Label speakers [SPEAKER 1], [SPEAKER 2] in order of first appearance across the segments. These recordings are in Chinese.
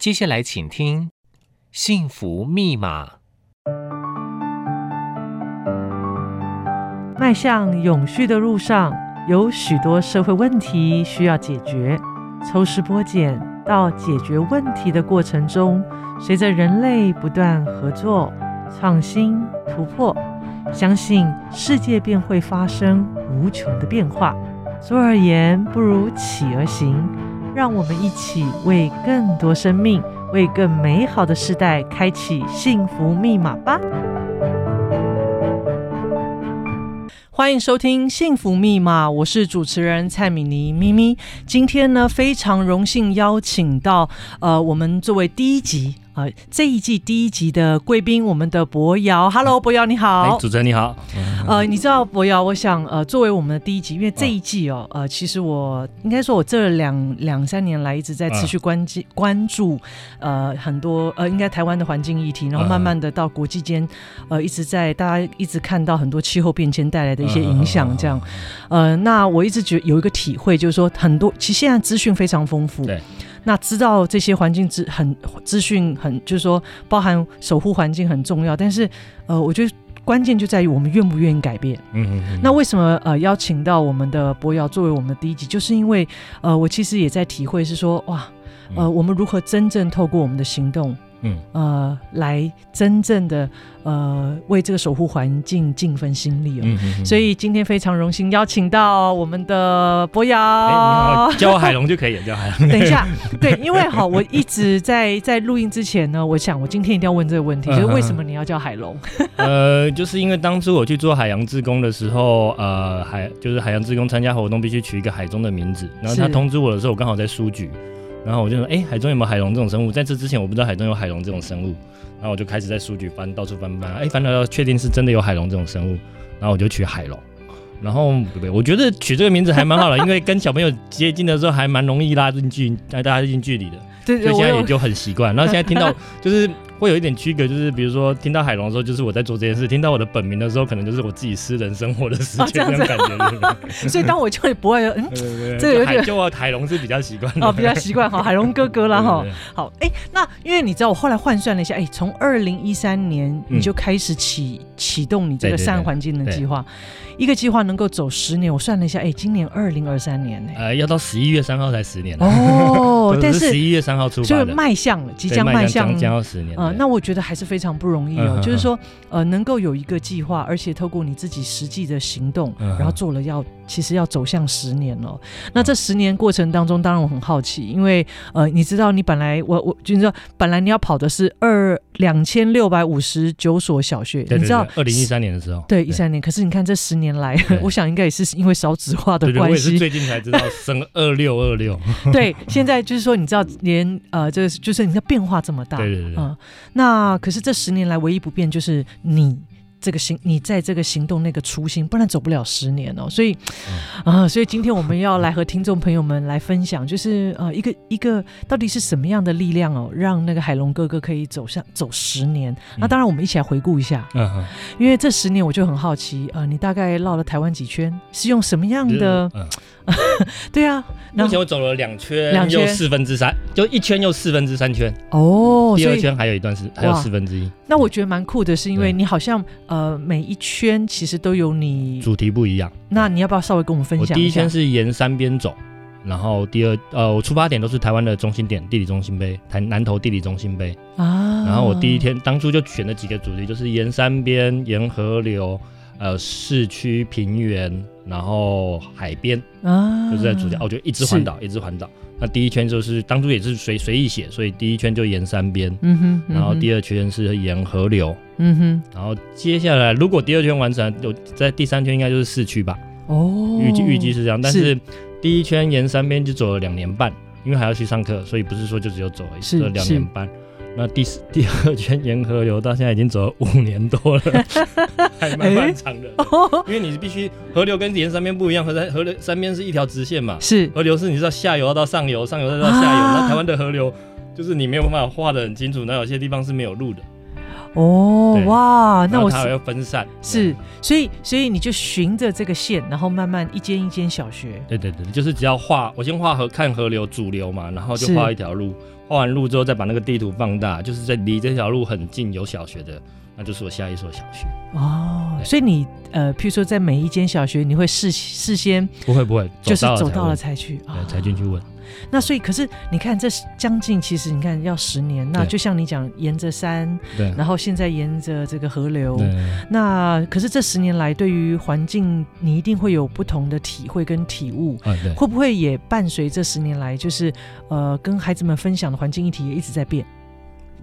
[SPEAKER 1] 接下来请听《幸福密码》。
[SPEAKER 2] 迈向永续的路上，有许多社会问题需要解决。抽丝剥茧到解决问题的过程中，随着人类不断合作、创新、突破，相信世界便会发生无穷的变化。坐而言，不如起而行。让我们一起为更多生命、为更美好的世代开启幸福密码吧！欢迎收听《幸福密码》，我是主持人蔡米妮咪咪。今天呢，非常荣幸邀请到呃，我们作为第一集。呃，这一季第一集的贵宾，我们的博瑶，Hello，博瑶你好，
[SPEAKER 3] 主持人你好。
[SPEAKER 2] 呃，你知道博瑶，我想呃，作为我们的第一集，因为这一季哦，呃，其实我应该说，我这两两三年来一直在持续关注关注呃很多呃，应该台湾的环境议题，然后慢慢的到国际间，呃，一直在大家一直看到很多气候变迁带来的一些影响，这样，呃，那我一直觉有一个体会，就是说很多其实现在资讯非常丰富，对。那知道这些环境资很资讯很，就是说包含守护环境很重要，但是呃，我觉得关键就在于我们愿不愿意改变。嗯嗯嗯。那为什么呃邀请到我们的博尧作为我们的第一集，就是因为呃我其实也在体会是说哇呃我们如何真正透过我们的行动。嗯，呃，来真正的呃为这个守护环境尽份心力哦。嗯嗯嗯，所以今天非常荣幸邀请到我们的博尧。哎，
[SPEAKER 3] 你好，叫我海龙就可以了，叫海龙。
[SPEAKER 2] 等一下，对，因为好，我一直在在录音之前呢，我想我今天一定要问这个问题，就是为什么你要叫海龙？
[SPEAKER 3] 呃，就是因为当初我去做海洋志工的时候，呃，海就是海洋志工参加活动必须取一个海中的名字，然后他通知我的时候，我刚好在书局。然后我就说，哎，海中有没有海龙这种生物？在这之前我不知道海中有海龙这种生物。然后我就开始在书局翻，到处翻翻，哎，翻到要确定是真的有海龙这种生物。然后我就取海龙。然后对对，我觉得取这个名字还蛮好的，因为跟小朋友接近的时候还蛮容易拉近距，拉大家近距离的。对，所以现在也就很习惯。然后现在听到 就是。会有一点区隔，就是比如说听到海龙的时候，就是我在做这件事；听到我的本名的时候，可能就是我自己私人生活的事情，这种感觉。所
[SPEAKER 2] 以当我就会不会，嗯，对对对，这个有点
[SPEAKER 3] 就我海龙是比较习惯
[SPEAKER 2] 哦，比较习惯哈，海龙哥哥啦哈。好，哎，那因为你知道，我后来换算了一下，哎，从二零一三年你就开始启启动你这个善环境的计划。一个计划能够走十年，我算了一下，哎，今年二零二三年呢，
[SPEAKER 3] 呃，要到十一月三号才十年
[SPEAKER 2] 哦。但是
[SPEAKER 3] 十一月三号出发
[SPEAKER 2] 就迈向了，即将迈向
[SPEAKER 3] 将要十年
[SPEAKER 2] 啊。那我觉得还是非常不容易哦。就是说，呃，能够有一个计划，而且透过你自己实际的行动，然后做了要，其实要走向十年了。那这十年过程当中，当然我很好奇，因为呃，你知道，你本来我我就是说，本来你要跑的是二两千六百五十九所小学，你知道，
[SPEAKER 3] 二零一三年的时候，
[SPEAKER 2] 对一三年，可是你看这十年。来，我想应该也是因为少子化的关系。对，对，我也是
[SPEAKER 3] 最近才知道 升二六二六。
[SPEAKER 2] 对，现在就是说，你知道，连呃，这个就是你的变化这么大。对对对。嗯，那可是这十年来唯一不变就是你。这个行，你在这个行动那个初心，不然走不了十年哦。所以，啊、呃，所以今天我们要来和听众朋友们来分享，就是呃，一个一个到底是什么样的力量哦，让那个海龙哥哥可以走上走十年。那当然，我们一起来回顾一下，嗯，因为这十年我就很好奇，呃，你大概绕了台湾几圈？是用什么样的？嗯 对啊，
[SPEAKER 3] 目前我走了两圈，两圈又四分之三，就一圈又四分之三圈。哦，第二圈还有一段是还有四分之一。
[SPEAKER 2] 那我觉得蛮酷的，是因为你好像呃每一圈其实都有你
[SPEAKER 3] 主题不一样。
[SPEAKER 2] 那你要不要稍微跟我们分享一下？
[SPEAKER 3] 我第一圈是沿山边走，然后第二呃我出发点都是台湾的中心点，地理中心碑，台南投地理中心碑啊。然后我第一天当初就选了几个主题，就是沿山边、沿河流。呃，市区平原，然后海边，啊，就是在主角，我就一直环岛，一直环岛。那第一圈就是当初也是随随意写，所以第一圈就沿山边，嗯哼，然后第二圈是沿河流，嗯哼，然后接下来如果第二圈完成，有在第三圈应该就是市区吧，哦，预计预计是这样，但是第一圈沿山边就走了两年半，因为还要去上课，所以不是说就只有走了，是两年半。那第四第二圈沿河流到现在已经走了五年多了，还蛮漫长的。因为你必须河流跟沿山边不一样，河山河流山边是一条直线嘛，是河流是你知道下游要到上游，上游再到下游。那台湾的河流就是你没有办法画得很清楚，那有些地方是没有路的。
[SPEAKER 2] 哦，哇，那我
[SPEAKER 3] 它要分散，
[SPEAKER 2] 是，所以所以你就循着这个线，然后慢慢一间一间小学。
[SPEAKER 3] 对对对，就是只要画，我先画河看河流主流嘛，然后就画一条路，画完路之后再把那个地图放大，就是在离这条路很近有小学的，那就是我下一所小学。
[SPEAKER 2] 哦，所以你呃，譬如说在每一间小学，你会事事先
[SPEAKER 3] 不会不会，
[SPEAKER 2] 就是走到了才去，
[SPEAKER 3] 对，才进去问。
[SPEAKER 2] 那所以，可是你看，这将近其实你看要十年。那就像你讲，沿着山，
[SPEAKER 3] 对，
[SPEAKER 2] 然后现在沿着这个河流，对。那可是这十年来，对于环境，你一定会有不同的体会跟体悟。
[SPEAKER 3] 啊，对。
[SPEAKER 2] 会不会也伴随这十年来，就是呃，跟孩子们分享的环境议题也一直在变？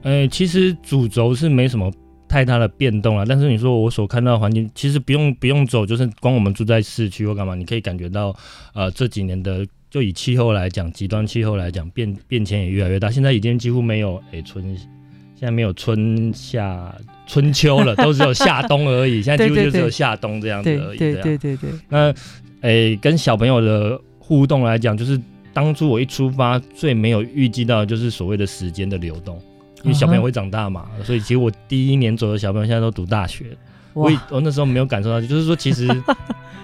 [SPEAKER 3] 呃，其实主轴是没什么太大的变动了。但是你说我所看到的环境，其实不用不用走，就是光我们住在市区或干嘛，你可以感觉到，呃，这几年的。就以气候来讲，极端气候来讲，变变迁也越来越大。现在已经几乎没有诶春，现在没有春夏春秋了，都只有夏冬而已。现在几乎就只有夏冬这样子而已。
[SPEAKER 2] 对对对对。
[SPEAKER 3] 那诶，跟小朋友的互动来讲，就是当初我一出发，最没有预计到的就是所谓的时间的流动，因为小朋友会长大嘛，所以其实我第一年走的小朋友现在都读大学。我我那时候没有感受到，就是说其实。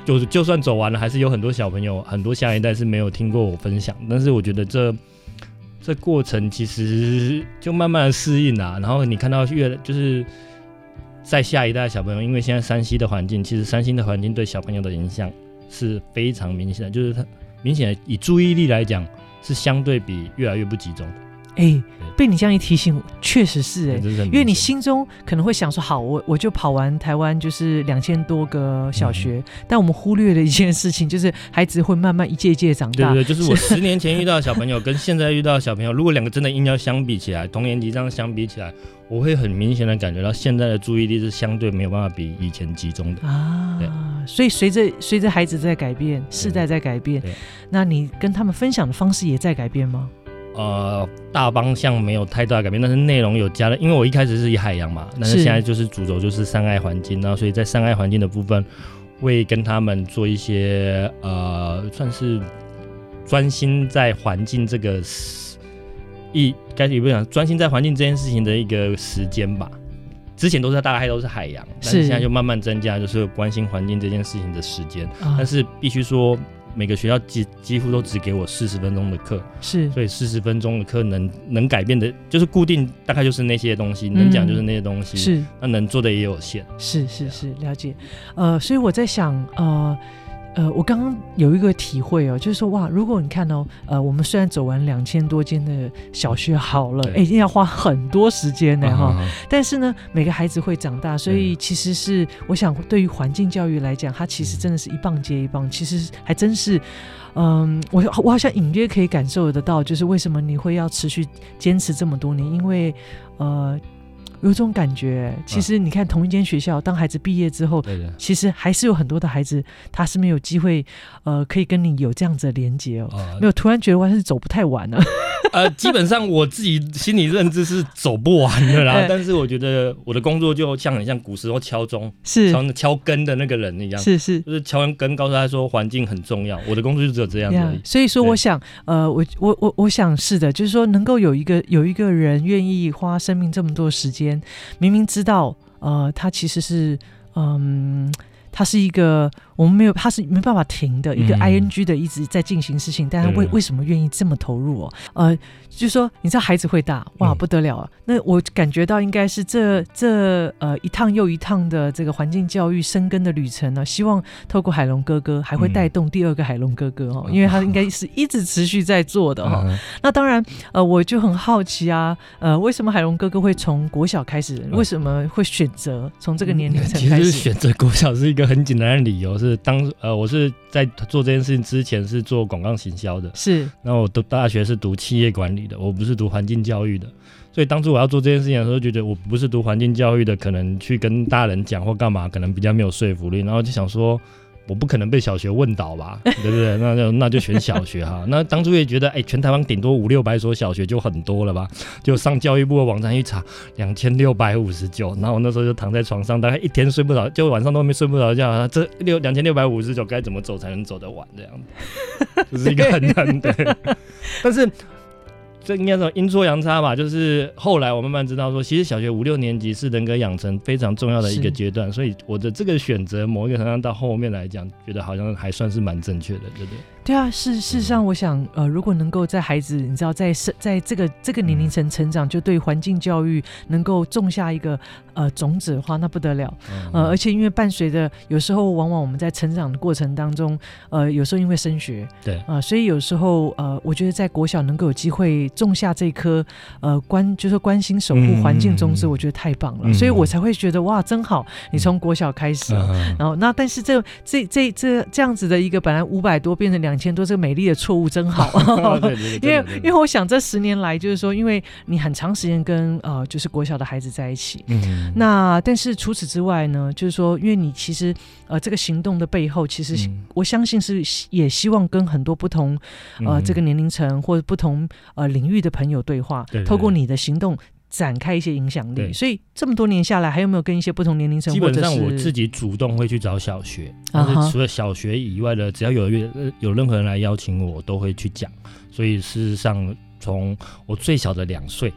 [SPEAKER 3] 就就算走完了，还是有很多小朋友，很多下一代是没有听过我分享。但是我觉得这这过程其实就慢慢的适应啦。然后你看到越就是在下一代小朋友，因为现在山西的环境，其实山西的环境对小朋友的影响是非常明显的，就是他明显的以注意力来讲，是相对比越来越不集中的。
[SPEAKER 2] 哎、欸，被你这样一提醒，确实是哎、欸，因为你心中可能会想说，好，我我就跑完台湾就是两千多个小学，嗯，但我们忽略了一件事情，就是孩子会慢慢一届一届长大。
[SPEAKER 3] 对对，就是我十年前 遇到的小朋友跟现在遇到的小朋友，如果两个真的硬要相比起来，同年级这样相比起来，我会很明显的感觉到现在的注意力是相对没有办法比以前集中的啊。对，
[SPEAKER 2] 所以随着随着孩子在改变，世代在改变，那你跟他们分享的方式也在改变吗？
[SPEAKER 3] 呃，大方向没有太大改变，但是内容有加了。因为我一开始是以海洋嘛，但是现在就是主轴就是山爱环境，然后所以在山爱环境的部分，会跟他们做一些呃，算是专心在环境这个一，该也不讲专心在环境这件事情的一个时间吧。之前都是大概都是海洋，但是现在就慢慢增加，就是关心环境这件事情的时间。但是必须说。每个学校几几乎都只给我四十分钟的课，是，所以四十分钟的课能能改变的，就是固定，大概就是那些东西，嗯、能讲就是那些东西，是，那能做的也有限，
[SPEAKER 2] 是是是，了解，呃，所以我在想，呃。呃，我刚刚有一个体会哦，就是说哇，如果你看哦，呃，我们虽然走完两千多间的小学好了，哎，一定要花很多时间呢哈、啊，但是呢，每个孩子会长大，所以其实是我想，对于环境教育来讲，它其实真的是一棒接一棒，其实还真是，嗯，我我好像隐约可以感受得到，就是为什么你会要持续坚持这么多年，因为呃。有种感觉，其实你看同一间学校，当孩子毕业之后，其实还是有很多的孩子，他是没有机会，呃，可以跟你有这样子的连接哦。呃、没有，突然觉得我还是走不太完了。
[SPEAKER 3] 呃，基本上我自己心理认知是走不完的啦。但是我觉得我的工作就像很像古时候敲钟，是敲敲根的那个人一样，是是，就是敲完根，告诉他说环境很重要。我的工作就只有这样子而已。Yeah,
[SPEAKER 2] 所以说，我想，呃，我我我我想是的，就是说，能够有一个有一个人愿意花生命这么多时间。明明知道，呃，他其实是，嗯，他是一个。我们没有，他是没办法停的一个 ing 的一直在进行事情，嗯、但他为为什么愿意这么投入哦？呃，就说你知道孩子会大哇，不得了啊！嗯、那我感觉到应该是这这呃一趟又一趟的这个环境教育生根的旅程呢，希望透过海龙哥哥还会带动第二个海龙哥哥哦，嗯、因为他应该是一直持续在做的哈、那当然呃，我就很好奇啊，呃，为什么海龙哥哥会从国小开始？为什么会选择从这个年龄层开始？
[SPEAKER 3] 其实选择国小是一个很简单的理由。是当呃，我是在做这件事情之前是做广告行销的，是。那我读大学是读企业管理的，我不是读环境教育的。所以当初我要做这件事情的时候，觉得我不是读环境教育的，可能去跟大人讲或干嘛，可能比较没有说服力。然后就想说。我不可能被小学问倒吧，对不对？那就那就选小学哈。那当初也觉得，哎、欸，全台湾顶多五六百所小学就很多了吧？就上教育部的网站一查，两千六百五十九。然后我那时候就躺在床上，大概一天睡不着，就晚上都没睡不着觉。这六两千六百五十九该怎么走才能走得完？这样子，就是一个很难的。但是这应该说阴错阳差吧，就是后来我慢慢知道说，其实小学五六年级是人格养成非常重要的一个阶段，所以我的这个选择，某一个程度上到后面来讲，觉得好像还算是蛮正确的，对不对？
[SPEAKER 2] 对啊，事事实上，我想，呃，如果能够在孩子，你知道，在生在这个这个年龄层成长，就对环境教育能够种下一个呃种子的话，那不得了。呃，而且因为伴随着有时候，往往我们在成长的过程当中，呃，有时候因为升学，
[SPEAKER 3] 对，
[SPEAKER 2] 啊、呃，所以有时候呃，我觉得在国小能够有机会种下这颗呃关，就是关心守护环境种子，我觉得太棒了，嗯、所以我才会觉得哇，真好，你从国小开始，嗯、然后那但是这这这这这样子的一个本来五百多变成两。两千多，这个美丽的错误真好，因为因为我想这十年来就是说，因为你很长时间跟呃就是国小的孩子在一起，嗯，那但是除此之外呢，就是说，因为你其实呃这个行动的背后，其实我相信是也希望跟很多不同呃这个年龄层或者不同呃领域的朋友对话，透过你的行动。展开一些影响力，所以这么多年下来，还有没有跟一些不同年龄层？
[SPEAKER 3] 基本上我自己主动会去找小学，但是除了小学以外的，只要有有任何人来邀请我，我都会去讲。所以事实上，从我最小的两岁。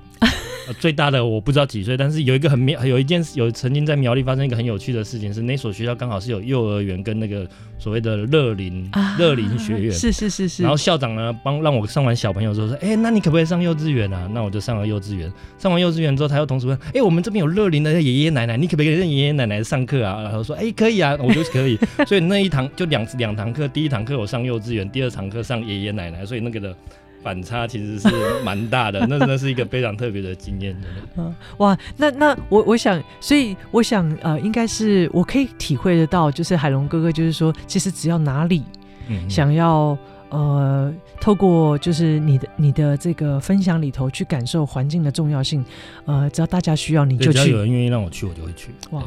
[SPEAKER 3] 最大的我不知道几岁，但是有一个很妙，有一件有曾经在苗栗发生一个很有趣的事情，是那所学校刚好是有幼儿园跟那个所谓的乐龄乐龄学院，
[SPEAKER 2] 是是是是。
[SPEAKER 3] 然后校长呢帮让我上完小朋友之后说，哎、欸，那你可不可以上幼稚园啊？那我就上了幼稚园。上完幼稚园之后，他又同时问，哎、欸，我们这边有乐龄的爷爷奶奶，你可不可以跟爷爷奶奶上课啊？然后说，哎、欸，可以啊，我就可以。所以那一堂就两两堂课，第一堂课我上幼稚园，第二堂课上爷爷奶奶，所以那个的。反差其实是蛮大的，那真的是一个非常特别的经验。
[SPEAKER 2] 嗯，哇，那那我我想，所以我想，呃，应该是我可以体会得到，就是海龙哥哥，就是说，其实只要哪里想要。呃，透过就是你的你的这个分享里头去感受环境的重要性，呃，只要大家需要你就去，只要
[SPEAKER 3] 有人愿意让我去，我就会去。哇，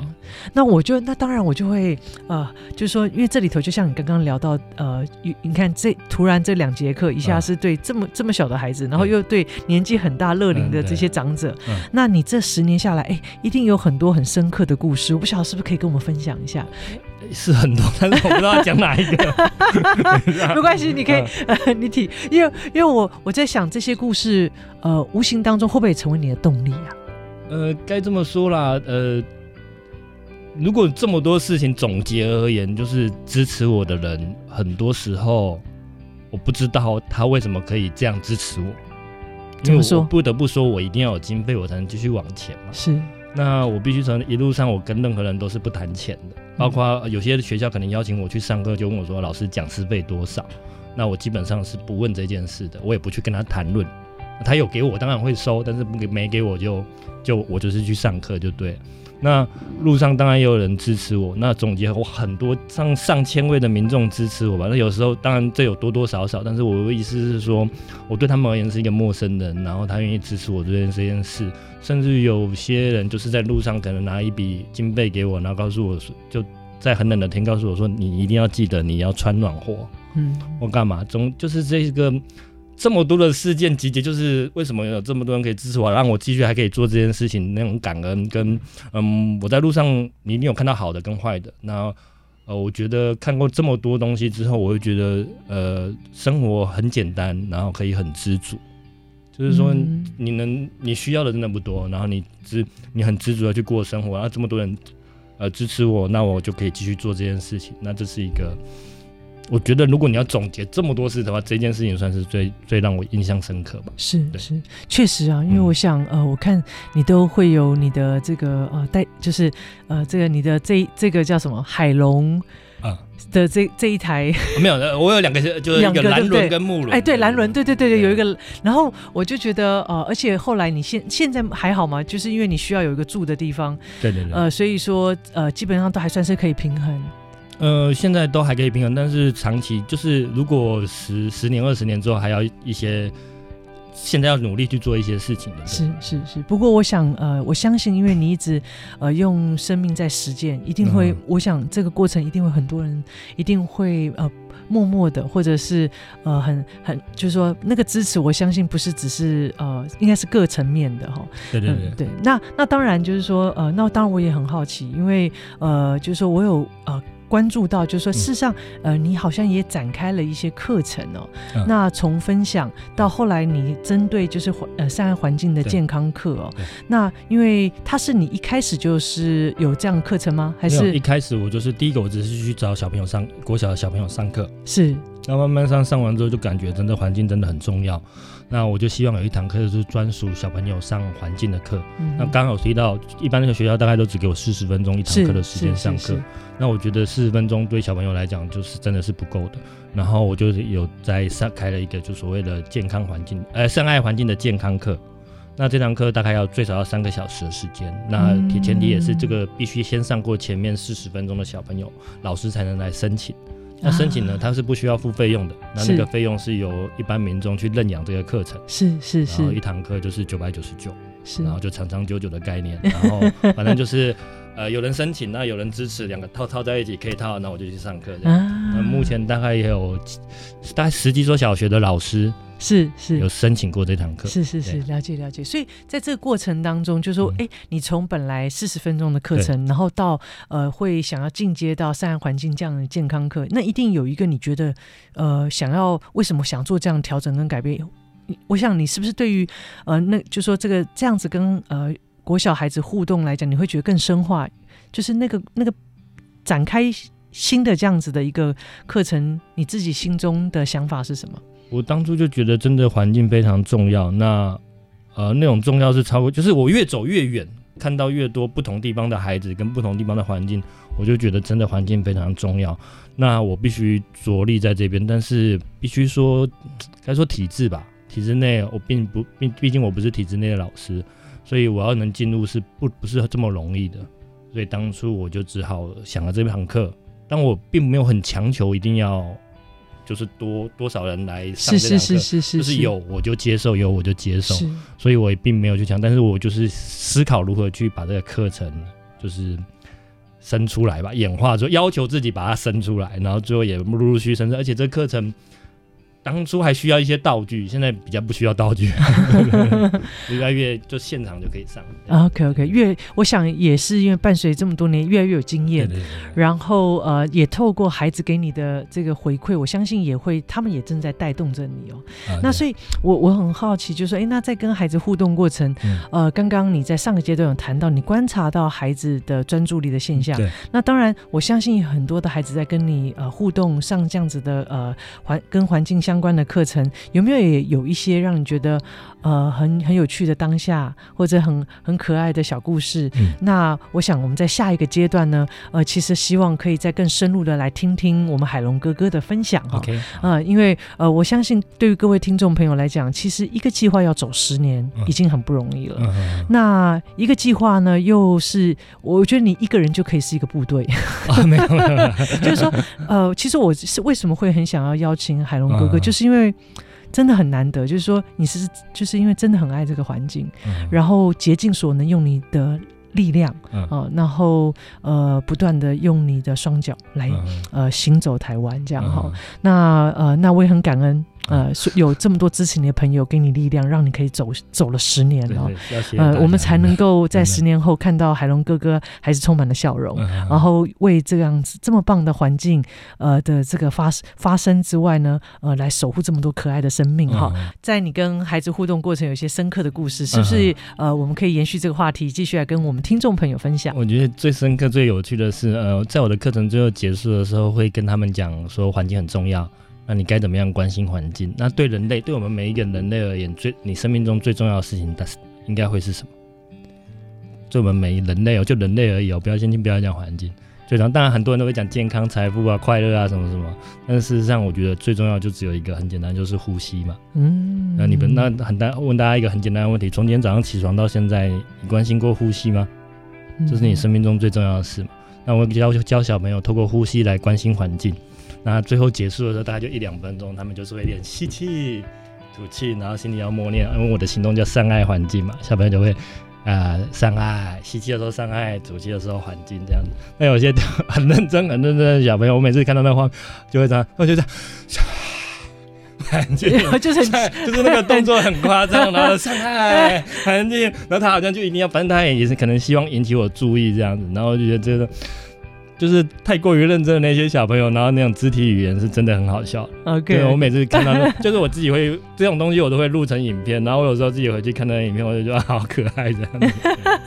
[SPEAKER 2] 那我就那当然我就会呃，就是说，因为这里头就像你刚刚聊到呃，你看这突然这两节课一下是对这么、嗯、这么小的孩子，然后又对年纪很大乐龄的这些长者，嗯。嗯、那你这十年下来，哎，一定有很多很深刻的故事，我不晓得是不是可以跟我们分享一下。
[SPEAKER 3] 是很多，但是我不知道要讲哪一个。
[SPEAKER 2] 没关系，你可以，呃，你提，因为因为我我在想这些故事，呃，无形当中会不会成为你的动力啊？
[SPEAKER 3] 呃，该这么说啦，呃，如果这么多事情总结而言，就是支持我的人，很多时候我不知道他为什么可以这样支持我。
[SPEAKER 2] 怎
[SPEAKER 3] 么说？不得不说，我一定要有经费，我才能继续往前嘛。
[SPEAKER 2] 是。
[SPEAKER 3] 那我必须从一路上，我跟任何人都是不谈钱的，包括有些学校可能邀请我去上课，就问我说：“老师，讲师费多少？”那我基本上是不问这件事的，我也不去跟他谈论。他有给我，当然会收，但是不给没给我就就我就是去上课就对。那路上当然也有人支持我，那总结我很多上上千位的民众支持我吧。那有时候当然这有多多少少，但是我的意思是说，我对他们而言是一个陌生人，然后他愿意支持我这件这件事，甚至有些人就是在路上可能拿一笔经费给我，然后告诉我说，就在很冷的天告诉我说，你一定要记得你要穿暖和，嗯，我干嘛？总就是这个。这么多的事件集结，就是为什么有这么多人可以支持我，让我继续还可以做这件事情，那种感恩跟嗯，我在路上你一定有看到好的跟坏的。那呃，我觉得看过这么多东西之后，我会觉得呃，生活很简单，然后可以很知足。就是说，你能你需要的真的不多，然后你知你很知足的去过生活，然后这么多人呃支持我，那我就可以继续做这件事情。那这是一个。我觉得，如果你要总结这么多事的话，这件事情算是最最让我印象深刻吧。
[SPEAKER 2] 是是，确实啊，因为我想，嗯、呃，我看你都会有你的这个呃带，就是呃这个你的这这个叫什么海龙啊的这这一台、
[SPEAKER 3] 嗯、没有，我有两个，就是一个蓝轮跟木轮。
[SPEAKER 2] 哎，对，蓝轮，对对对对，有一个。然后我就觉得呃，而且后来你现现在还好吗？就是因为你需要有一个住的地方，
[SPEAKER 3] 对对对，
[SPEAKER 2] 呃，所以说呃，基本上都还算是可以平衡。
[SPEAKER 3] 呃，现在都还可以平衡，但是长期就是如果十十年、二十年之后，还要一些，现在要努力去做一些事情的。
[SPEAKER 2] 是是是，不过我想，呃，我相信，因为你一直呃用生命在实践，一定会，嗯、我想这个过程一定会很多人一定会呃默默的，或者是呃很很就是说那个支持，我相信不是只是呃应该是各层面的哈。
[SPEAKER 3] 对对对、嗯、
[SPEAKER 2] 对。那那当然就是说呃那当然我也很好奇，因为呃就是说我有呃。关注到，就是说，事实上，嗯、呃，你好像也展开了一些课程哦。嗯、那从分享到后来，你针对就是环呃善爱环境的健康课哦。那因为他是你一开始就是有这样的课程吗？还是
[SPEAKER 3] 一开始我就是第一个，我只是去找小朋友上国小的小朋友上课。
[SPEAKER 2] 是。
[SPEAKER 3] 那慢慢上上完之后，就感觉真的环境真的很重要。那我就希望有一堂课就是专属小朋友上环境的课。嗯、那刚好提到，一般那个学校大概都只给我四十分钟一堂课的时间上课。那我觉得四十分钟对小朋友来讲就是真的是不够的。然后我就有在上开了一个就所谓的健康环境，呃，善爱环境的健康课。那这堂课大概要最少要三个小时的时间。那前提也是这个必须先上过前面四十分钟的小朋友，老师才能来申请。那申请呢，它是不需要付费用的。那那个费用是由一般民众去认养这个课程。
[SPEAKER 2] 是是是。
[SPEAKER 3] 然后一堂课就是九百九十九。是。然后就长长久久的概念。然后 反正就是，呃，有人申请，那有人支持，两个套套在一起可以套，那我就去上课。啊。那目前大概也有大概十几所小学的老师。
[SPEAKER 2] 是是
[SPEAKER 3] 有申请过这堂课，
[SPEAKER 2] 是是是，了解了解。所以在这个过程当中，就说，哎、嗯，你从本来四十分钟的课程，然后到呃，会想要进阶到善爱环境这样的健康课，那一定有一个你觉得，呃，想要为什么想做这样调整跟改变？我想你是不是对于呃，那就说这个这样子跟呃国小孩子互动来讲，你会觉得更深化，就是那个那个展开新的这样子的一个课程，你自己心中的想法是什么？
[SPEAKER 3] 我当初就觉得真的环境非常重要，那呃那种重要是超过，就是我越走越远，看到越多不同地方的孩子跟不同地方的环境，我就觉得真的环境非常重要。那我必须着力在这边，但是必须说该说体制吧，体制内我并不毕毕竟我不是体制内的老师，所以我要能进入是不不是这么容易的，所以当初我就只好想了这堂课，但我并没有很强求一定要。就是多多少人来上这两课，是是是是是，就是有我就接受，有我就接受，所以我也并没有去抢，但是我就是思考如何去把这个课程就是生出来吧，演化，就要求自己把它生出来，然后最后也陆陆续续生出来，而且这课程。当初还需要一些道具，现在比较不需要道具，越来越就现场就可以上。
[SPEAKER 2] OK OK，越我想也是因为伴随这么多年，越来越有经验，对对对对，然后呃也透过孩子给你的这个回馈，我相信也会他们也正在带动着你哦。啊、那所以我我很好奇，就是说，哎，那在跟孩子互动过程，嗯、呃，刚刚你在上个阶段有谈到，你观察到孩子的专注力的现象。对。那当然，我相信很多的孩子在跟你呃互动上这样子的呃环跟环境相。相关的课程有没有也有一些让你觉得呃很很有趣的当下，或者很很可爱的小故事？嗯、那我想我们在下一个阶段呢，呃，其实希望可以再更深入的来听听我们海龙哥哥的分享哈。Okay, 呃，因为呃，我相信对于各位听众朋友来讲，其实一个计划要走十年已经很不容易了。嗯嗯、那一个计划呢，又是我觉得你一个人就可以是一个部队。啊、没有，就是说呃，其实我是为什么会很想要邀请海龙哥哥？嗯就是因为真的很难得，就是说你是就是因为真的很爱这个环境，嗯、然后竭尽所能用你的力量啊、然后呃不断的用你的双脚来、嗯、呃行走台湾这样哈、嗯。那呃那我也很感恩。呃，有这么多支持你的朋友给你力量，让你可以走走了十年了。呃，我们才能够在十年后看到海龙哥哥还是充满了笑容，嗯、然后为这样子这么棒的环境呃的这个发发生之外呢，呃，来守护这么多可爱的生命哈。嗯、在你跟孩子互动过程，有一些深刻的故事，是不是？呃，我们可以延续这个话题，继续来跟我们听众朋友分享。
[SPEAKER 3] 我觉得最深刻、最有趣的是，呃，在我的课程最后结束的时候，会跟他们讲说，环境很重要。那你该怎么样关心环境？那对人类，对我们每一个人类而言，最你生命中最重要的事情，但是应该会是什么？对我们每一人类哦，就人类而已哦，不要先听，不要讲环境。最常当然很多人都会讲健康、财富啊、快乐啊什么什么，但是事实上，我觉得最重要就只有一个，很简单，就是呼吸嘛。嗯。那你们那很大问大家一个很简单的问题：从今天早上起床到现在，你关心过呼吸吗？这是你生命中最重要的事嘛？那我教教小朋友透过呼吸来关心环境。那最后结束的时候，大概就一两分钟，他们就是会练吸气、吐气，然后心里要默念，因为我的行动叫善爱环境嘛，小朋友就会啊、呃、善爱，吸气的时候善爱，吐气的时候环境这样子。那有些很认真、很认真的小朋友，我每次看到那画面就会这样，我 就这样，环 境就是 就是那个动作很夸张，然后善爱环境，然后他好像就一定要，反正他也是可能希望引起我注意这样子，然后我就觉得这个。就是太过于认真的那些小朋友，然后那种肢体语言是真的很好笑。
[SPEAKER 2] OK，
[SPEAKER 3] 对，我每次看到，就是我自己会这种东西，我都会录成影片，然后我有时候自己回去看那个影片，我就觉得好可爱这样子。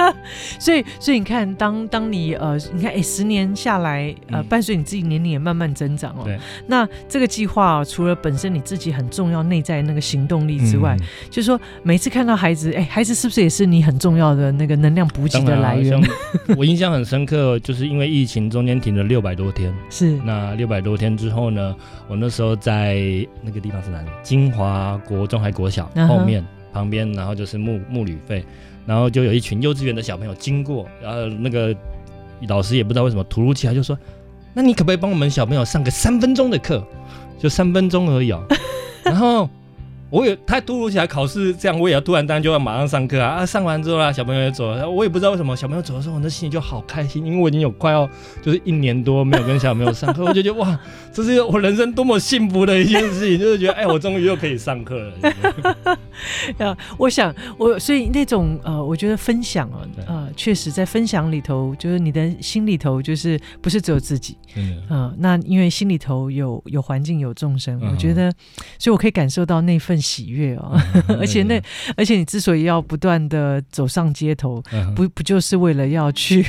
[SPEAKER 2] 所以，所以你看，当当你呃，你看，哎、欸，十年下来，呃，伴随你自己年龄也慢慢增长哦。对。那这个计划、哦、除了本身你自己很重要内在那个行动力之外，嗯、就是说每次看到孩子，哎、欸，孩子是不是也是你很重要的那个能量补给的来源？
[SPEAKER 3] 我印象很深刻，就是因为疫情中间停了六百多天。
[SPEAKER 2] 是。
[SPEAKER 3] 那六百多天之后呢，我那时候在那个地方是哪里？金华国中还国小后面、uh. 旁边，然后就是木木旅费。然后就有一群幼稚园的小朋友经过，然后那个老师也不知道为什么突如其来就说：“那你可不可以帮我们小朋友上个三分钟的课？就三分钟而已哦。”然后。我也太突如其来考试这样，我也要突然当然就要马上上课啊！啊，上完之后啊，小朋友也走了，我也不知道为什么小朋友走的时候，我那心里就好开心，因为我已经有快要就是一年多没有跟小朋友上课，我就觉得哇，这是我人生多么幸福的一件事情，就是觉得哎，我终于又可以上课了。
[SPEAKER 2] 啊，我想我所以那种呃，我觉得分享啊，呃，确实在分享里头，就是你的心里头就是不是只有自己，嗯，呃，那因为心里头有有环境有众生，我觉得，所以我可以感受到那份。喜悦哦，而且那而且你之所以要不断的走上街头，不不就是为了要去？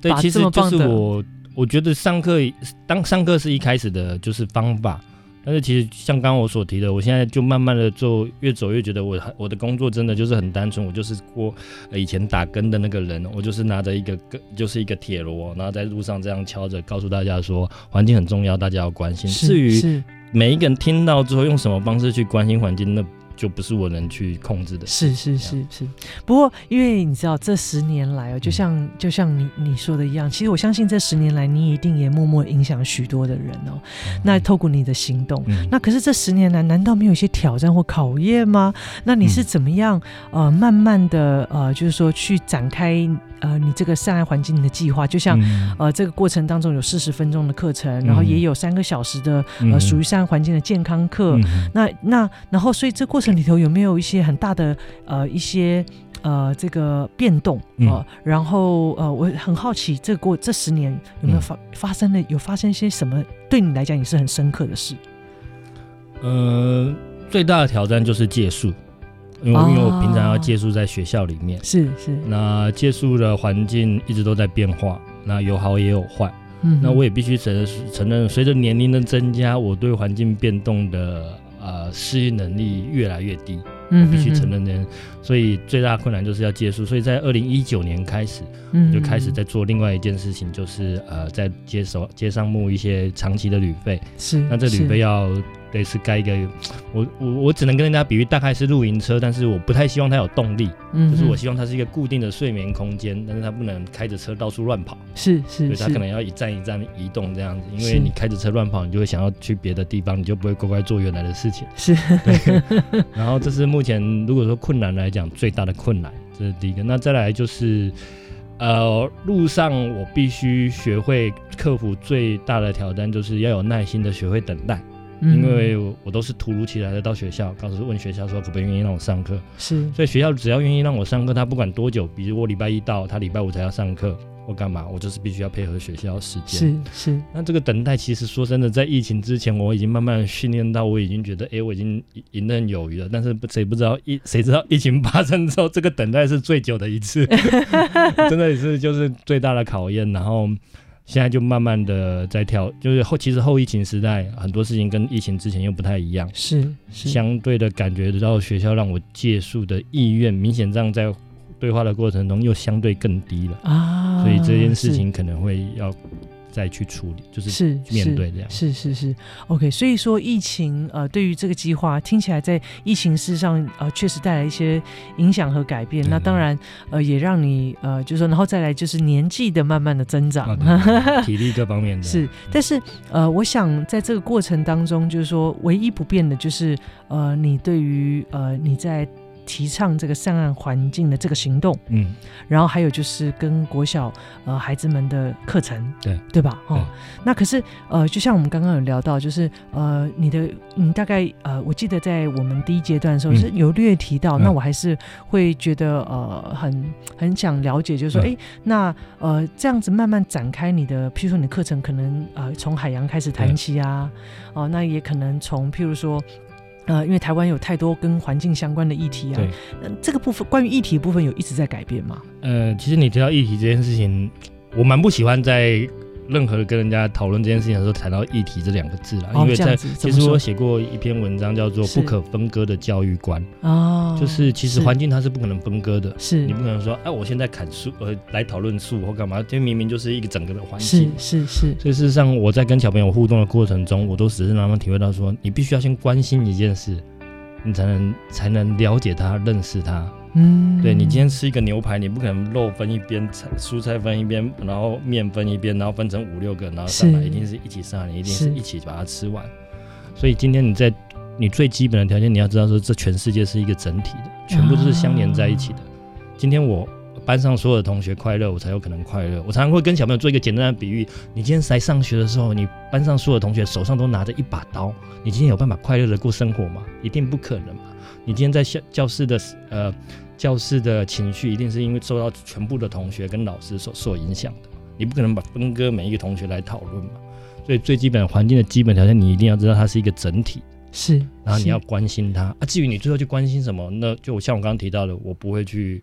[SPEAKER 3] 对，其实就是我我觉得上课当上课是一开始的就是方法，但是其实像刚刚我所提的，我现在就慢慢的做，越走越觉得我我的工作真的就是很单纯，我就是过以前打更的那个人，我就是拿着一个就是一个铁锣，然后在路上这样敲着，告诉大家说环境很重要，大家要关心。至于每一个人听到之后，用什么方式去关心环境，那就不是我能去控制的。
[SPEAKER 2] 是是是是。不过，因为你知道，这十年来哦，就像、嗯、就像你你说的一样，其实我相信这十年来，你一定也默默影响许多的人哦。嗯、那透过你的行动、嗯，那可是这十年来，难道没有一些挑战或考验吗？那你是怎么样、嗯、呃，慢慢的呃，就是说去展开？呃，你这个善爱环境的计划，就像、嗯、呃，这个过程当中有四十分钟的课程、嗯，然后也有三个小时的呃，属于善爱环境的健康课。嗯、那那然后，所以这过程里头有没有一些很大的呃一些呃这个变动啊、呃嗯？然后呃，我很好奇，这过这十年有没有发、嗯、发生了有发生一些什么对你来讲也是很深刻的事？
[SPEAKER 3] 呃，最大的挑战就是借宿。因为因为我平常要借宿在学校里面，
[SPEAKER 2] 是是，
[SPEAKER 3] 那借宿的环境一直都在变化，那有好也有坏，嗯，那我也必须承认承认，随着年龄的增加，我对环境变动的呃适应能力越来越低，嗯，我必须承认的，所以最大的困难就是要借书，所以在二零一九年开始，嗯，就开始在做另外一件事情，就是呃在接手接上募一些长期的旅费，
[SPEAKER 2] 是，
[SPEAKER 3] 那这旅费要。对，是盖一个，我我我只能跟人家比喻，大概是露营车，但是我不太希望它有动力，嗯，就是我希望它是一个固定的睡眠空间，但是它不能开着车到处乱跑，
[SPEAKER 2] 是是，
[SPEAKER 3] 所以它可能要一站一站移动这样子，因为你开着车乱跑，你就会想要去别的地方，你就不会乖乖做原来的事情，
[SPEAKER 2] 是，
[SPEAKER 3] 对，然后这是目前如果说困难来讲最大的困难，这是第一个，那再来就是，呃，路上我必须学会克服最大的挑战，就是要有耐心的学会等待。因为我都是突如其来的到学校，当时问学校说可不愿意让我上课，
[SPEAKER 2] 是，
[SPEAKER 3] 所以学校只要愿意让我上课，他不管多久，比如我礼拜一到，他礼拜五才要上课，我干嘛，我就是必须要配合学校时间。
[SPEAKER 2] 是是。
[SPEAKER 3] 那这个等待，其实说真的，在疫情之前，我已经慢慢训练到，我已经觉得，哎，我已经游刃有余了。但是谁不知道疫，谁知道疫情发生之后，这个等待是最久的一次，真的是就是最大的考验。然后。现在就慢慢的在跳，就是后其实后疫情时代很多事情跟疫情之前又不太一样，
[SPEAKER 2] 是，是。
[SPEAKER 3] 相对的感觉到学校让我借宿的意愿明显这样在对话的过程中又相对更低了。啊，所以这件事情可能会要。再去处理，就是是面对这样，
[SPEAKER 2] 是是是，，OK。所以说疫情呃，对于这个计划听起来在疫情事上呃，确实带来一些影响和改变。那当然呃，也让你呃，就是说，然后再来就是年纪的慢慢的增长，
[SPEAKER 3] 啊、体力各方面的
[SPEAKER 2] 是。但是呃，我想在这个过程当中，就是说唯一不变的就是呃，你对于呃你在。提倡这个善爱环境的这个行动，
[SPEAKER 3] 嗯，
[SPEAKER 2] 然后还有就是跟国小呃孩子们的课程，
[SPEAKER 3] 对。
[SPEAKER 2] 对吧？哦，那可是呃，就像我们刚刚有聊到，就是呃，你的你大概呃，我记得在我们第一阶段的时候是有略提到，嗯、那我还是会觉得呃，很很想了解，就是说，哎、嗯，那呃，这样子慢慢展开你的，譬如说你的课程可能呃，从海洋开始谈起啊，哦、呃，那也可能从譬如说。呃，因为台湾有太多跟环境相关的议题啊，
[SPEAKER 3] 对，
[SPEAKER 2] 这个部分关于议题部分有一直在改变吗？
[SPEAKER 3] 呃，其实你提到议题这件事情，我蛮不喜欢在。任何跟人家讨论这件事情的时候，谈到议题这两个字了，因为在其实我写过一篇文章叫做《不可分割的教育观》
[SPEAKER 2] 哦，
[SPEAKER 3] 就是其实环境它是不可能分割的，
[SPEAKER 2] 是。
[SPEAKER 3] 你不可能说哎、啊，我现在砍树呃来讨论树或干嘛，这明明就是一个整个的环境，
[SPEAKER 2] 是是是。
[SPEAKER 3] 所以事实上我在跟小朋友互动的过程中，我都只是让他们体会到说，你必须要先关心一件事，你才能才能了解他、认识他。
[SPEAKER 2] 嗯，
[SPEAKER 3] 对，你今天吃一个牛排，你不可能肉分一边，菜蔬菜分一边，然后面分一边，然后分成五六个，然后上来一定是一起上来，你一定是一起把它吃完。所以今天你在你最基本的条件，你要知道说，这全世界是一个整体的，全部都是相连在一起的。啊、今天我班上所有的同学快乐，我才有可能快乐。我常常会跟小朋友做一个简单的比喻：你今天来上学的时候，你班上所有的同学手上都拿着一把刀，你今天有办法快乐的过生活吗？一定不可能嘛。你今天在教教室的呃。教室的情绪一定是因为受到全部的同学跟老师所受影响的，你不可能把分割每一个同学来讨论嘛。所以最基本环境的基本条件，你一定要知道它是一个整体，
[SPEAKER 2] 是，
[SPEAKER 3] 然后你要关心它啊。至于你最后去关心什么，那就像我刚刚提到的，我不会去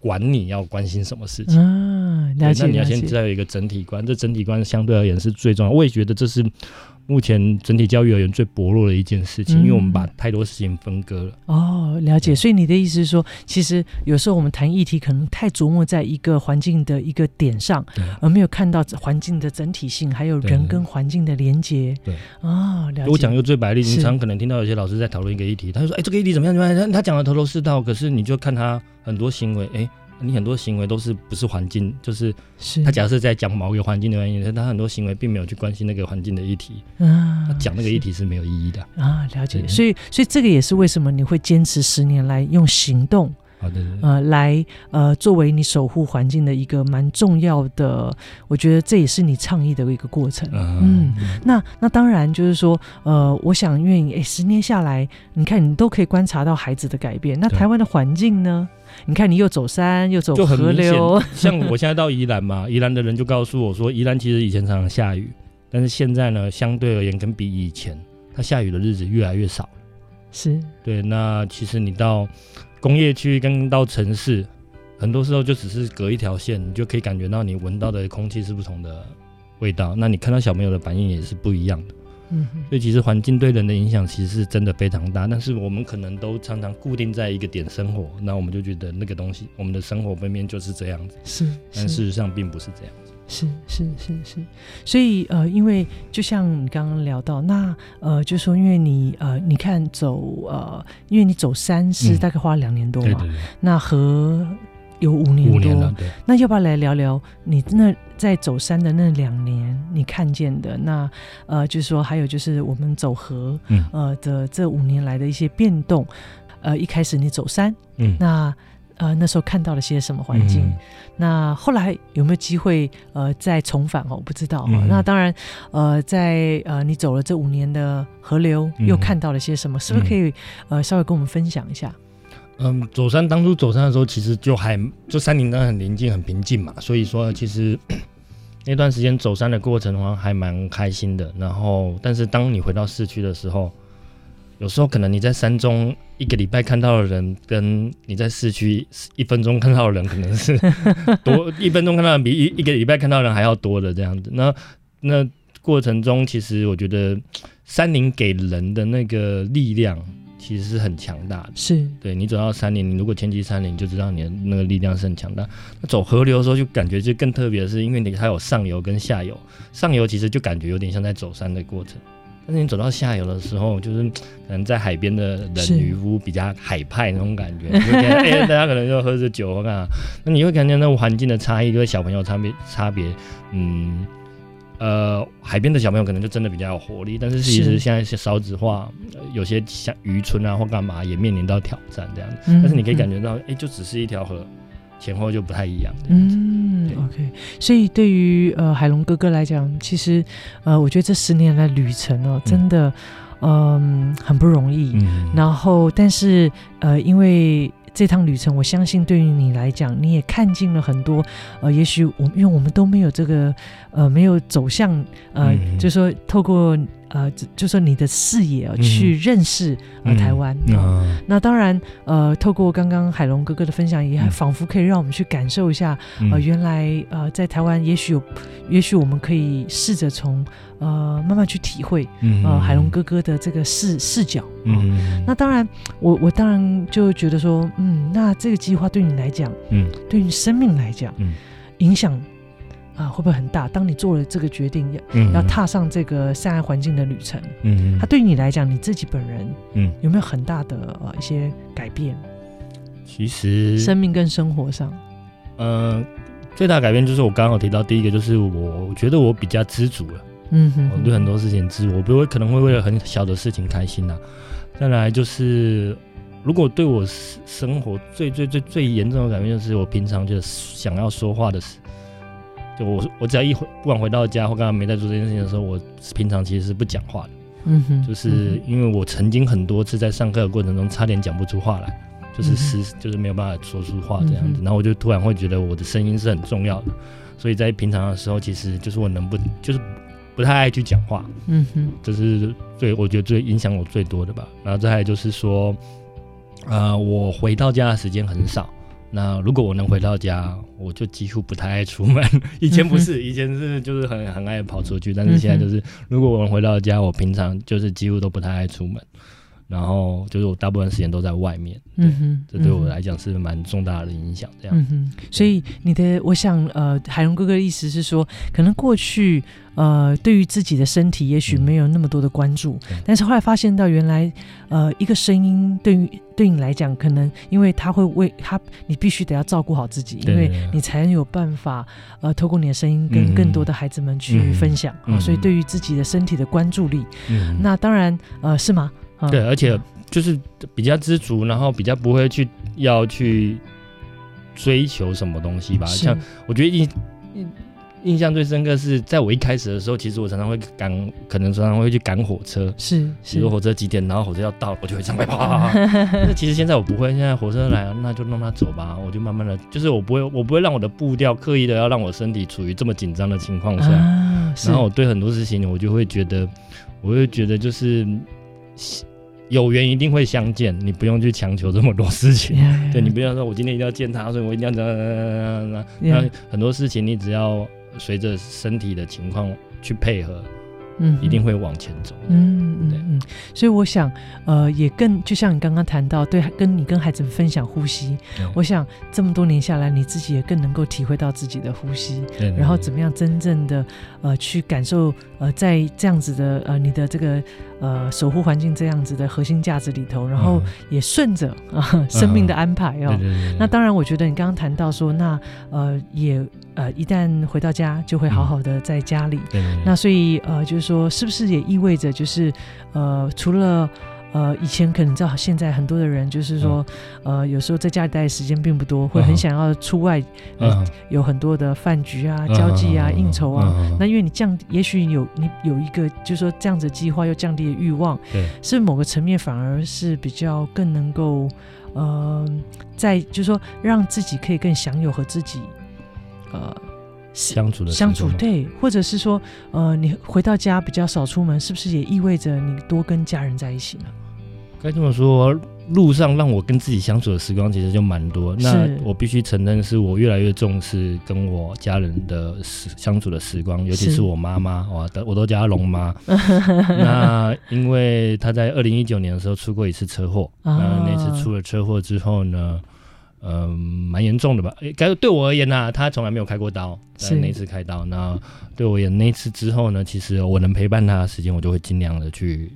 [SPEAKER 3] 管你要关心什么事情。那你要先知道有一个整体观，这整体观相对而言是最重要。我也觉得这是。目前整体教育而言最薄弱的一件事情，嗯，因为我们把太多事情分割了。
[SPEAKER 2] 哦，了解。所以你的意思是说，其实有时候我们谈议题，可能太琢磨在一个环境的一个点上，而没有看到环境的整体性，还有人跟环境的连接。
[SPEAKER 3] 对，
[SPEAKER 2] 哦，了解。
[SPEAKER 3] 我讲一个最白的例子，你常可能听到有些老师在讨论一个议题，他就说：“哎，这个议题怎么样？怎么样？”他讲的头头是道，可是你就看他很多行为，哎。你很多行为都是不是环境，就是他假设在讲某一个环境的原因，他很多行为并没有去关心那个环境的议题，啊，他讲那个议题是没有意义的。
[SPEAKER 2] 啊。了解，所以所以这个也是为什么你会坚持十年来用行动，
[SPEAKER 3] 好的，
[SPEAKER 2] 呃，来呃作为你守护环境的一个蛮重要的，我觉得这也是你倡议的一个过程。嗯，那那当然就是说，呃，我想因为诶十年下来，你看你都可以观察到孩子的改变，那台湾的环境呢？你看，你又走山又走河流，
[SPEAKER 3] 像我现在到宜兰嘛，宜兰的人就告诉我说，宜兰其实以前常常下雨，但是现在呢，相对而言，跟比以前，它下雨的日子越来越少。
[SPEAKER 2] 是
[SPEAKER 3] 对。那其实你到工业区跟到城市，很多时候就只是隔一条线，你就可以感觉到你闻到的空气是不同的味道。那你看到小朋友的反应也是不一样的。
[SPEAKER 2] 嗯，
[SPEAKER 3] 所以其实环境对人的影响其实是真的非常大，但是我们可能都常常固定在一个点生活，那我们就觉得那个东西，我们的生活分面就是这样子，
[SPEAKER 2] 是，是，
[SPEAKER 3] 但事实上并不是这样子，
[SPEAKER 2] 是是是是，所以呃，因为就像你刚刚聊到，那呃，就说因为你呃，你看走呃，因为你走山是大概花了两年多嘛，嗯、对对对，那河有五年多，
[SPEAKER 3] 五年了，对，
[SPEAKER 2] 那要不要来聊聊你那？在走山的那两年，你看见的那呃，就是说，还有就是我们走河，
[SPEAKER 3] 嗯、
[SPEAKER 2] 呃的这五年来的一些变动，呃，一开始你走山，
[SPEAKER 3] 嗯，
[SPEAKER 2] 那呃那时候看到了些什么环境？嗯、那后来有没有机会呃再重返哦？我不知道、嗯、那当然，呃，在呃你走了这五年的河流，又看到了些什么？嗯、是不是可以呃稍微跟我们分享一下？
[SPEAKER 3] 嗯，走山当初走山的时候，其实就还就山林当然很宁静、很平静嘛，所以说其实。那段时间走山的过程的话，还蛮开心的。然后，但是当你回到市区的时候，有时候可能你在山中一个礼拜看到的人，跟你在市区一分钟看到的人，可能是 多一分钟看到的人比一一个礼拜看到的人还要多的这样子。那那过程中，其实我觉得山林给人的那个力量。其实是很强大的，
[SPEAKER 2] 是。
[SPEAKER 3] 对你走到山林，你如果前期山林，你就知道你的那个力量是很强大。那走河流的时候，就感觉就更特别的是，因为你它有上游跟下游，上游其实就感觉有点像在走山的过程，但是你走到下游的时候，就是可能在海边的人渔夫比较海派那种 感觉，哎，大家可能就喝着酒或干嘛，那你会感觉那种环境的差异，跟小朋友差别差别，嗯。呃，海边的小朋友可能就真的比较有活力，但是其实现在是少子化，有些像渔村啊或干嘛也面临到挑战这样子。嗯、但是你可以感觉到，哎、嗯欸，就只是一条河，前后就不太一样。
[SPEAKER 2] 嗯，OK。所以对于呃海龙哥哥来讲，其实呃，我觉得这十年来旅程哦，真的嗯、呃、很不容易。嗯、然后，但是呃，因为这趟旅程，我相信对于你来讲，你也看尽了很多。呃，也许我因为我们都没有这个，呃，没有走向，呃，嗯、就是说透过。呃，就说你的视野啊，去认识呃台湾。那当然，呃，透过刚刚海龙哥哥的分享，也仿佛可以让我们去感受一下，呃，原来呃在台湾，也许有，也许我们可以试着从呃慢慢去体会，呃，海龙哥哥的这个视视角。嗯，那当然，我我当然就觉得说，嗯，那这个计划对你来讲，嗯，对你生命来讲，嗯，影响。啊，会不会很大？当你做了这个决定，要、嗯、要踏上这个善爱环境的旅程，嗯，它对你来讲，你自己本人，嗯，有没有很大的呃一些改变？
[SPEAKER 3] 其实，
[SPEAKER 2] 生命跟生活上，
[SPEAKER 3] 呃，最大改变就是我刚刚有提到，第一个就是我，我觉得我比较知足了，嗯哼，哼，我对很多事情知足，我不会可能会为了很小的事情开心呐、啊。再来就是，如果对我生活最最最最严重的改变，就是我平常就想要说话的时。我我只要一回，不管回到家或刚刚没在做这件事情的时候，我平常其实是不讲话的。嗯哼，就是因为我曾经很多次在上课的过程中，差点讲不出话来，就是是就是没有办法说出话这样子。然后我就突然会觉得我的声音是很重要的，所以在平常的时候，其实就是我能不就是不太爱去讲话。嗯哼，这是最我觉得最影响我最多的吧。然后再来就是说，呃，我回到家的时间很少。那如果我能回到家，我就几乎不太爱出门。以前不是，以前是就是很很爱跑出去，但是现在就是，如果我能回到家，我平常就是几乎都不太爱出门。然后就是我大部分时间都在外面，嗯哼，这对我来讲是蛮重大的影响。这样，嗯哼，
[SPEAKER 2] 所以你的，我想，呃，海龙哥哥的意思是说，可能过去，呃，对于自己的身体也许没有那么多的关注，但是后来发现到原来，呃，一个声音对于对你来讲，可能因为他会为他，你必须得要照顾好自己，因为你才能有办法，呃，透过你的声音跟更多的孩子们去分享啊。所以对于自己的身体的关注力，那当然，呃，是吗？
[SPEAKER 3] 对，而且就是比较知足，然后比较不会去要去追求什么东西吧。像我觉得印印象最深刻是在我一开始的时候，其实我常常会赶，可能常常会去赶火车。是，比如火车几点，然后火车要到，我就会这样跑跑跑。那其实现在我不会，现在火车来了，那就让它走吧，我就慢慢的，就是我不会，我不会让我的步调刻意的要让我身体处于这么紧张的情况下。然后我对很多事情，我就会觉得，我会觉得就是。有缘一定会相见，你不用去强求这么多事情。Yeah, yeah. 对，你不要说，我今天一定要见他，所以我一定要怎样怎样怎样。那很多事情，你只要随着身体的情况去配合。嗯，一定会往前走。嗯嗯嗯，
[SPEAKER 2] 所以我想，呃，也更就像你刚刚谈到，对，跟你跟孩子们分享呼吸。我想这么多年下来，你自己也更能够体会到自己的呼吸，对对对，然后怎么样真正的呃去感受呃在这样子的呃你的这个呃守护环境这样子的核心价值里头，然后也顺着啊、呃、生命的安排哦。那当然，我觉得你刚刚谈到说，那呃也。呃，一旦回到家，就会好好的在家里。嗯、对对对，那所以呃，就是说，是不是也意味着，就是呃，除了呃，以前可能知道，现在很多的人就是说，嗯、呃，有时候在家里待的时间并不多，会很想要出外，嗯、呃，有很多的饭局啊、嗯、交际啊、嗯、应酬啊。嗯、那因为你降，也许有你有一个，就是说这样子的计划又降低了欲望，对，是某个层面反而是比较更能够呃，在就是说让自己可以更享有和自己。呃，
[SPEAKER 3] 相处的
[SPEAKER 2] 相处对，或者是说，呃，你回到家比较少出门，是不是也意味着你多跟家人在一起呢？
[SPEAKER 3] 该这么说，路上让我跟自己相处的时光其实就蛮多。是那我必须承认，是我越来越重视跟我家人的时相处的时光，尤其是我妈妈，我的我都叫她龙妈。那因为她在二零一九年的时候出过一次车祸，那、啊、那次出了车祸之后呢？嗯，蛮严重的吧？诶，该对我而言呢、啊，他从来没有开过刀，在那次开刀。那对我而言，那次之后呢，其实我能陪伴他的时间，我就会尽量的去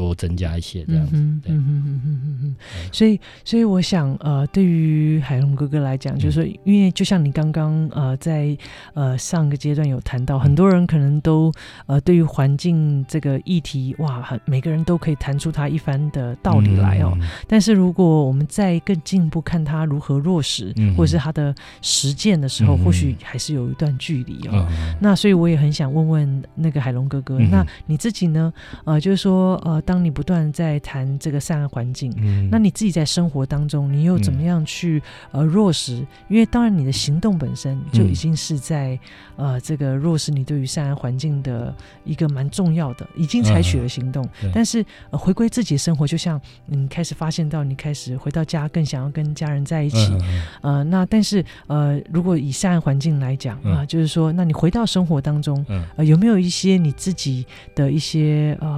[SPEAKER 3] 多增加一些这样子。
[SPEAKER 2] 嗯嗯嗯嗯嗯嗯。所以，所以我想，呃，对于海龙哥哥来讲，就是说，因为就像你刚刚呃在呃上个阶段有谈到，很多人可能都呃对于环境这个议题，哇，很每个人都可以谈出他一番的道理来哦。但是如果我们再更进一步看他如何落实，或者是他的实践的时候，或许还是有一段距离哦。那所以我也很想问问那个海龙哥哥，那你自己呢？呃，就是说，呃，当你不断在谈这个善爱环境，嗯，那你自己在生活当中，你又怎么样去呃落实？因为当然你的行动本身就已经是在呃这个落实你对于善爱环境的一个蛮重要的，已经采取了行动。但是呃回归自己的生活，就像你开始发现到你开始回到家，更想要跟家人在一起。呃，那但是呃，如果以善爱环境来讲啊，就是说，那你回到生活当中，呃，有没有一些你自己的一些呃？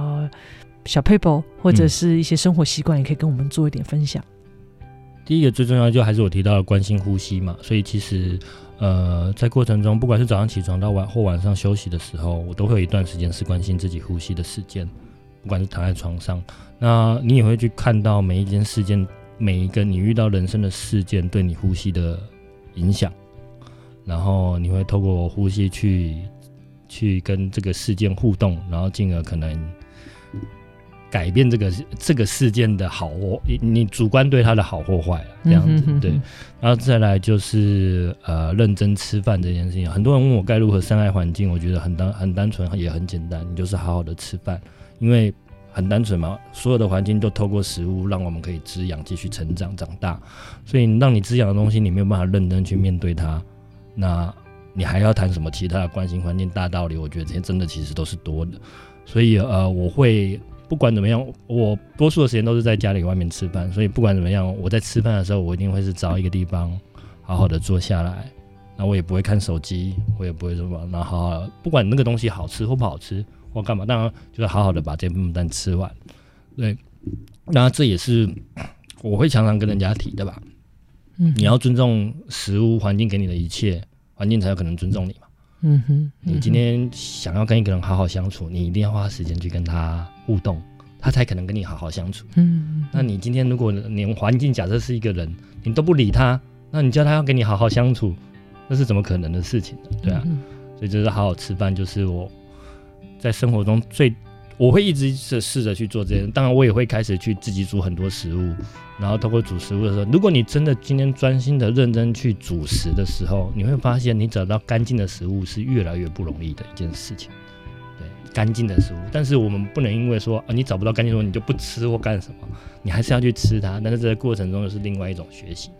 [SPEAKER 2] 小撇步或者是一些生活习惯，也可以跟我们做一点分享。
[SPEAKER 3] 嗯、第一个最重要就还是我提到的关心呼吸嘛，所以其实呃在过程中，不管是早上起床到晚或晚上休息的时候，我都会有一段时间是关心自己呼吸的时间。不管是躺在床上，那你也会去看到每一件事件，每一个你遇到人生的事件对你呼吸的影响，然后你会透过呼吸去去跟这个事件互动，然后进而可能。改变这个这个事件的好或你主观对他的好或坏这样子、嗯、哼哼哼对，然后再来就是呃认真吃饭这件事情，很多人问我该如何善爱环境，我觉得很单很单纯也很简单，你就是好好的吃饭，因为很单纯嘛，所有的环境都透过食物让我们可以滋养继续成长长大，所以让你滋养的东西你没有办法认真去面对它，那你还要谈什么其他的关心环境大道理？我觉得这些真的其实都是多的，所以呃我会。不管怎么样，我多数的时间都是在家里外面吃饭，所以不管怎么样，我在吃饭的时候，我一定会是找一个地方，好好的坐下来，那我也不会看手机，我也不会什么，然后不管那个东西好吃或不好吃或干嘛，当然就是好好的把这份饭吃完。对，那这也是我会常常跟人家提的吧。嗯，你要尊重食物环境给你的一切，环境才有可能尊重你嘛。嗯哼，嗯哼，你今天想要跟一个人好好相处，你一定要花时间去跟他互动，他才可能跟你好好相处。嗯，那你今天如果连环境假设是一个人，你都不理他，那你叫他要跟你好好相处，那是怎么可能的事情？对啊，嗯、所以就是好好吃饭，就是我在生活中最。我会一直试试着去做这些，当然我也会开始去自己煮很多食物，然后通过煮食物的时候，如果你真的今天专心的认真去煮食的时候，你会发现你找到干净的食物是越来越不容易的一件事情。对，干净的食物，但是我们不能因为说啊你找不到干净的食物你就不吃或干什么，你还是要去吃它，但是这个过程中又是另外一种学习，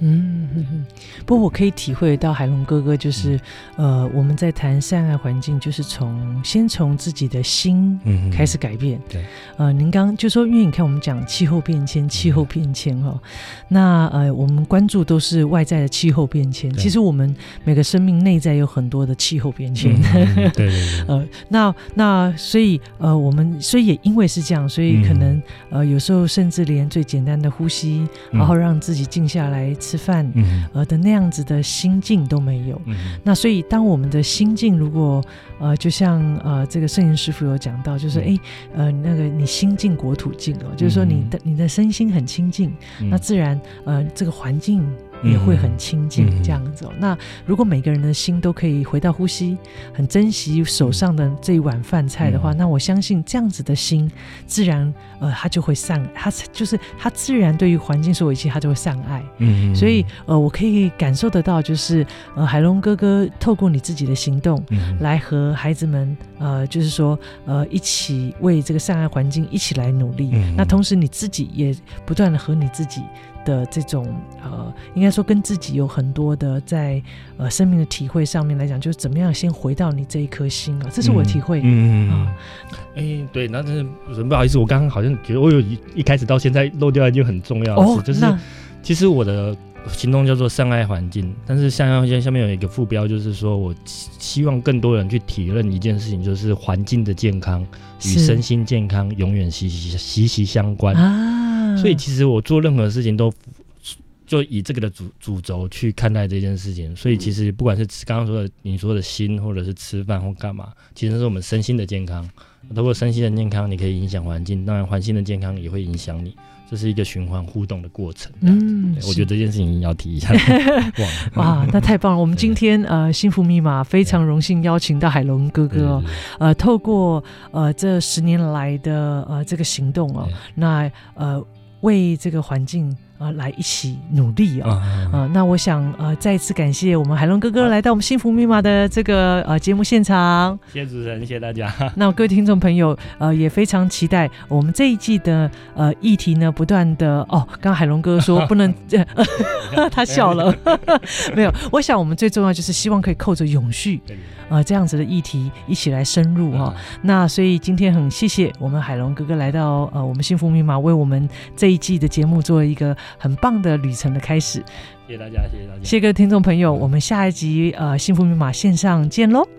[SPEAKER 2] 嗯不过我可以体会到海龙哥哥就是，嗯、呃，我们在谈善爱环境，就是从先从自己的心开始改变。嗯、对，呃，您刚就说，因为你看我们讲气候变迁，气候变迁哈、哦，那呃，我们关注都是外在的气候变迁，其实我们每个生命内在有很多的气候变迁。嗯、对，对对。呃，那那所以呃，我们所以也因为是这样，所以可能、嗯、呃，有时候甚至连最简单的呼吸，然后让自己静下来。吃饭，呃的那样子的心境都没有。嗯、那所以，当我们的心境如果呃，就像呃这个圣严师傅有讲到，就是哎、嗯、呃那个你心境国土净哦，就是说你的你的身心很清净，嗯、那自然呃这个环境。也会很亲近这样子。那如果每个人的心都可以回到呼吸，很珍惜手上的这一碗饭菜的话，那我相信这样子的心，自然呃他就会散，他就是他自然对于环境所有一切，他就会散爱。嗯，所以呃我可以感受得到，就是呃海龙哥哥透过你自己的行动，来和孩子们呃就是说呃一起为这个善爱环境一起来努力。那同时你自己也不断的和你自己。的这种呃，应该说跟自己有很多的在呃生命的体会上面来讲，就是怎么样先回到你这一颗心啊，这是我的体会。嗯嗯。
[SPEAKER 3] 哎、欸，对，那真是不好意思，我刚刚好像觉得我有一一开始到现在漏掉一件很重要的事，哦、就是其实我的行动叫做善爱环境，但是善爱环境下面有一个副标，就是说我希望更多人去体认一件事情，就是环境的健康与身心健康永远息息息息相关啊。所以其实我做任何事情都就以这个的主主轴去看待这件事情。所以其实不管是刚刚说的你说的心，或者是吃饭或干嘛，其实是我们身心的健康。通过身心的健康，你可以影响环境，当然环境的健康也会影响你。这是一个循环互动的过程。嗯，我觉得这件事情要提一下。
[SPEAKER 2] 哇，那太棒了！我们今天呃，幸福密码非常荣幸邀请到海龙哥哥哦，呃，透过呃这十年来的呃这个行动哦，那呃为这个环境。呃，来一起努力啊！啊、呃，那我想呃，再一次感谢我们海龙哥哥来到我们幸福密码的这个呃节目现场。
[SPEAKER 3] 谢谢主持人，谢谢大家。
[SPEAKER 2] 那各位听众朋友，呃，也非常期待我们这一季的呃议题呢，不断的哦。刚刚海龙哥哥说不能，他笑了，没有。我想我们最重要就是希望可以扣着永续。呃，这样子的议题一起来深入哈、哦。嗯、那所以今天很谢谢我们海龙哥哥来到呃我们幸福密码，为我们这一季的节目做一个很棒的旅程的开始。
[SPEAKER 3] 谢谢大家，谢谢大家，
[SPEAKER 2] 谢谢各位听众朋友，我们下一集呃幸福密码线上见喽。